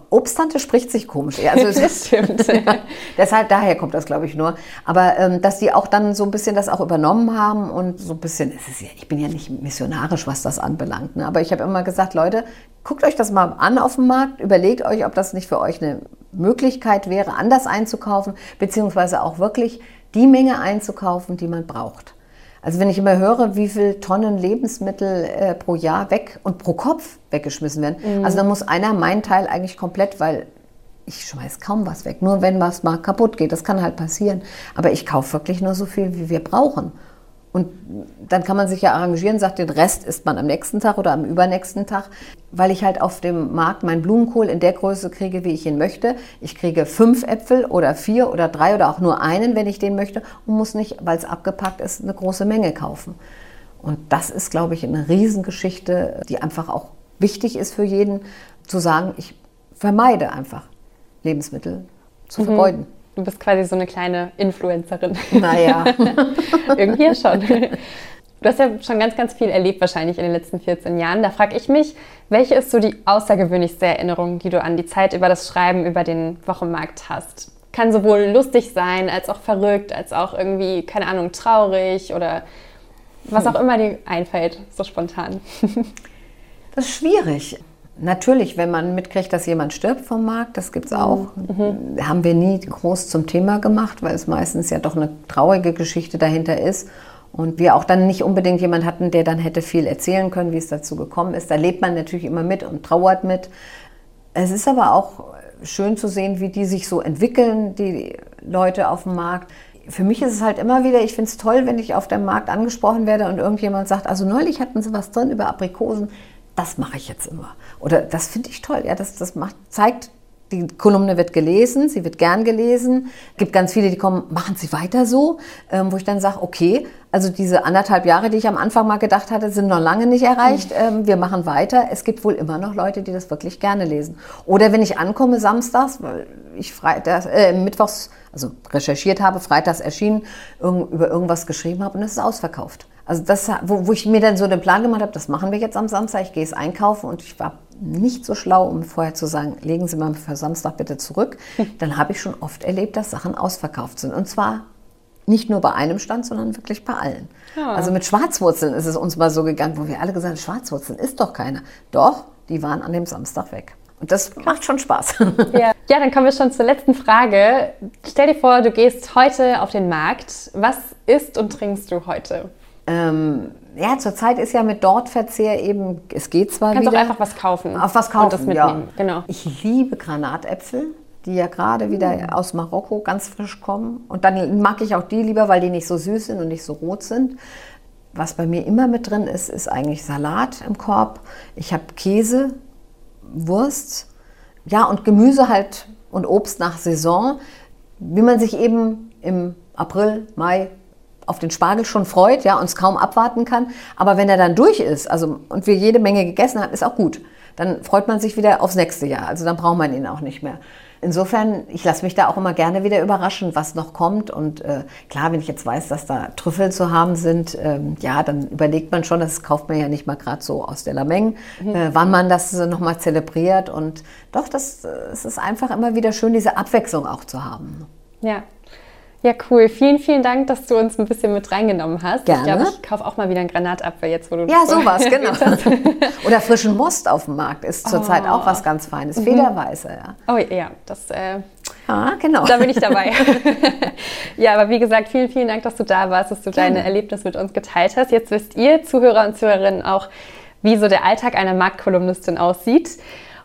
[SPEAKER 2] Obsttante spricht sich komisch. Also
[SPEAKER 1] Das stimmt.
[SPEAKER 2] Deshalb, daher kommt das, glaube ich, nur. Aber ähm, dass die auch dann so ein bisschen das auch übernommen haben und so ein bisschen, es ist ja, ich bin ja nicht missionarisch, was das anbelangt. Ne? Aber ich habe immer gesagt, Leute, guckt euch das mal an auf dem Markt, überlegt euch, ob das nicht für euch eine Möglichkeit wäre, anders einzukaufen, beziehungsweise auch wirklich die Menge einzukaufen, die man braucht. Also wenn ich immer höre, wie viel Tonnen Lebensmittel äh, pro Jahr weg und pro Kopf weggeschmissen werden, also dann muss einer meinen Teil eigentlich komplett, weil ich schmeiß kaum was weg, nur wenn was mal kaputt geht, das kann halt passieren. Aber ich kaufe wirklich nur so viel, wie wir brauchen. Und dann kann man sich ja arrangieren, sagt, den Rest isst man am nächsten Tag oder am übernächsten Tag, weil ich halt auf dem Markt meinen Blumenkohl in der Größe kriege, wie ich ihn möchte. Ich kriege fünf Äpfel oder vier oder drei oder auch nur einen, wenn ich den möchte und muss nicht, weil es abgepackt ist, eine große Menge kaufen. Und das ist, glaube ich, eine Riesengeschichte, die einfach auch wichtig ist für jeden, zu sagen, ich vermeide einfach Lebensmittel zu vergeuden.
[SPEAKER 1] Du bist quasi so eine kleine Influencerin.
[SPEAKER 2] Naja.
[SPEAKER 1] Irgendwie ja schon. Du hast ja schon ganz, ganz viel erlebt wahrscheinlich in den letzten 14 Jahren. Da frage ich mich, welche ist so die außergewöhnlichste Erinnerung, die du an die Zeit über das Schreiben über den Wochenmarkt hast? Kann sowohl lustig sein, als auch verrückt, als auch irgendwie, keine Ahnung, traurig oder was auch immer dir einfällt, so spontan.
[SPEAKER 2] Das ist schwierig. Natürlich, wenn man mitkriegt, dass jemand stirbt vom Markt, das gibt es auch. Haben wir nie groß zum Thema gemacht, weil es meistens ja doch eine traurige Geschichte dahinter ist. Und wir auch dann nicht unbedingt jemanden hatten, der dann hätte viel erzählen können, wie es dazu gekommen ist. Da lebt man natürlich immer mit und trauert mit. Es ist aber auch schön zu sehen, wie die sich so entwickeln, die Leute auf dem Markt. Für mich ist es halt immer wieder, ich finde es toll, wenn ich auf dem Markt angesprochen werde und irgendjemand sagt, also neulich hatten sie was drin über Aprikosen. das mache ich jetzt immer. Oder das finde ich toll. Ja, das, das macht, zeigt, die Kolumne wird gelesen, sie wird gern gelesen. Es gibt ganz viele, die kommen, machen Sie weiter so, ähm, wo ich dann sage, okay, also diese anderthalb Jahre, die ich am Anfang mal gedacht hatte, sind noch lange nicht erreicht. Mhm. Ähm, wir machen weiter. Es gibt wohl immer noch Leute, die das wirklich gerne lesen. Oder wenn ich ankomme samstags, weil ich freitags, äh, mittwochs, also recherchiert habe, freitags erschienen, irg über irgendwas geschrieben habe und es ist ausverkauft. Also das, wo, wo ich mir dann so den Plan gemacht habe, das machen wir jetzt am Samstag, ich gehe es einkaufen und ich war nicht so schlau, um vorher zu sagen, legen Sie mal für Samstag bitte zurück. Dann habe ich schon oft erlebt, dass Sachen ausverkauft sind. Und zwar nicht nur bei einem Stand, sondern wirklich bei allen. Ja. Also mit Schwarzwurzeln ist es uns mal so gegangen, wo wir alle gesagt haben, Schwarzwurzeln ist doch keiner. Doch, die waren an dem Samstag weg. Und das macht schon Spaß.
[SPEAKER 1] Ja. ja, dann kommen wir schon zur letzten Frage. Stell dir vor, du gehst heute auf den Markt. Was isst und trinkst du heute?
[SPEAKER 2] Ähm, ja, zurzeit ist ja mit Dortverzehr eben, es geht zwar
[SPEAKER 1] Kannst
[SPEAKER 2] wieder.
[SPEAKER 1] Kannst auch einfach was kaufen.
[SPEAKER 2] Auf was kaufen, und
[SPEAKER 1] das mitnehmen.
[SPEAKER 2] Ja. Genau. Ich liebe Granatäpfel, die ja gerade wieder mm. aus Marokko ganz frisch kommen. Und dann mag ich auch die lieber, weil die nicht so süß sind und nicht so rot sind. Was bei mir immer mit drin ist, ist eigentlich Salat im Korb. Ich habe Käse, Wurst, ja und Gemüse halt und Obst nach Saison, wie man sich eben im April, Mai auf den Spargel schon freut, ja, und es kaum abwarten kann. Aber wenn er dann durch ist, also und wir jede Menge gegessen haben, ist auch gut. Dann freut man sich wieder aufs nächste Jahr. Also dann braucht man ihn auch nicht mehr. Insofern, ich lasse mich da auch immer gerne wieder überraschen, was noch kommt. Und äh, klar, wenn ich jetzt weiß, dass da Trüffel zu haben sind, ähm, ja, dann überlegt man schon, das kauft man ja nicht mal gerade so aus der Lameng, mhm. äh, wann man das nochmal zelebriert. Und doch, das, äh, es ist einfach immer wieder schön, diese Abwechslung auch zu haben.
[SPEAKER 1] Ja, ja, cool. Vielen, vielen Dank, dass du uns ein bisschen mit reingenommen hast.
[SPEAKER 2] Gerne.
[SPEAKER 1] Ich glaube, ich kaufe auch mal wieder einen Granatapfel jetzt, wo du
[SPEAKER 2] Ja, sowas, genau. Oder frischen Most auf dem Markt ist zurzeit oh. auch was ganz Feines. Mhm. Federweiße, ja.
[SPEAKER 1] Oh ja, das. Äh,
[SPEAKER 2] ah, genau.
[SPEAKER 1] Da bin ich dabei. ja, aber wie gesagt, vielen, vielen Dank, dass du da warst, dass du Gerne. deine Erlebnisse mit uns geteilt hast. Jetzt wisst ihr, Zuhörer und Zuhörerinnen, auch, wie so der Alltag einer Marktkolumnistin aussieht.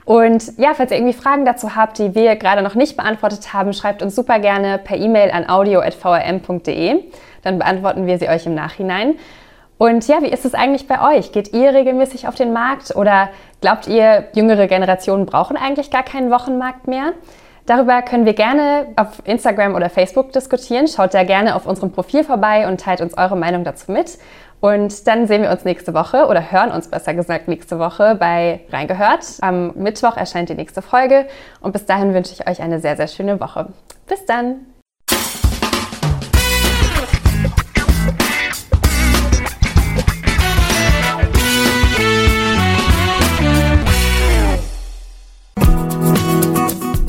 [SPEAKER 1] Und ja, falls ihr irgendwie Fragen dazu habt, die wir gerade noch nicht beantwortet haben, schreibt uns super gerne per E-Mail an audio.vrm.de. Dann beantworten wir sie euch im Nachhinein. Und ja, wie ist es eigentlich bei euch? Geht ihr regelmäßig auf den Markt oder glaubt ihr, jüngere Generationen brauchen eigentlich gar keinen Wochenmarkt mehr? Darüber können wir gerne auf Instagram oder Facebook diskutieren. Schaut da gerne auf unserem Profil vorbei und teilt uns eure Meinung dazu mit. Und dann sehen wir uns nächste Woche oder hören uns besser gesagt nächste Woche bei Reingehört. Am Mittwoch erscheint die nächste Folge und bis dahin wünsche ich euch eine sehr, sehr schöne Woche. Bis dann!